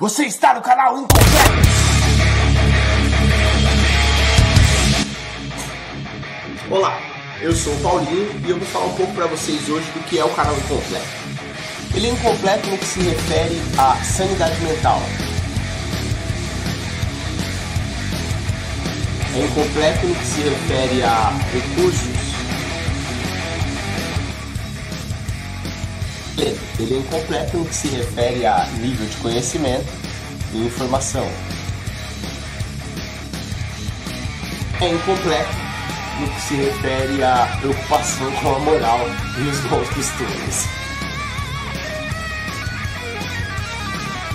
Você está no canal Incompleto! Olá, eu sou o Paulinho e eu vou falar um pouco para vocês hoje do que é o canal Incompleto. Ele é incompleto no que se refere à sanidade mental. É incompleto no que se refere a recursos ele é incompleto no que se refere a nível de conhecimento e informação. É incompleto no que se refere à preocupação com a moral e os bons costumes.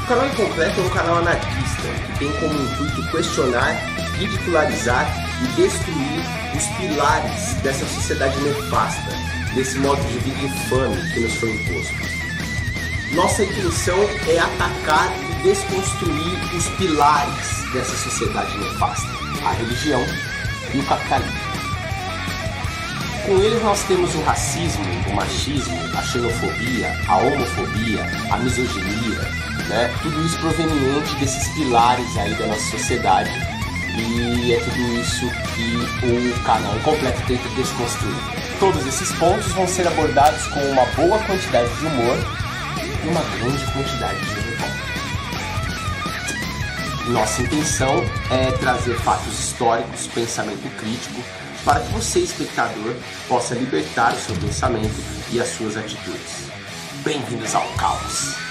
O canal Incompleto é um canal anarquista que tem como intuito questionar, ridicularizar e destruir os pilares dessa sociedade nefasta desse modo de vida infame que nos foi imposto. Nossa intenção é atacar e desconstruir os pilares dessa sociedade nefasta, a religião e o capitalismo. Com eles nós temos o racismo, o machismo, a xenofobia, a homofobia, a misoginia, né? tudo isso proveniente desses pilares aí da nossa sociedade e é tudo isso que o canal completo tenta desconstruir. Todos esses pontos vão ser abordados com uma boa quantidade de humor e uma grande quantidade de revolta. Nossa intenção é trazer fatos históricos, pensamento crítico, para que você, espectador, possa libertar o seu pensamento e as suas atitudes. Bem-vindos ao caos!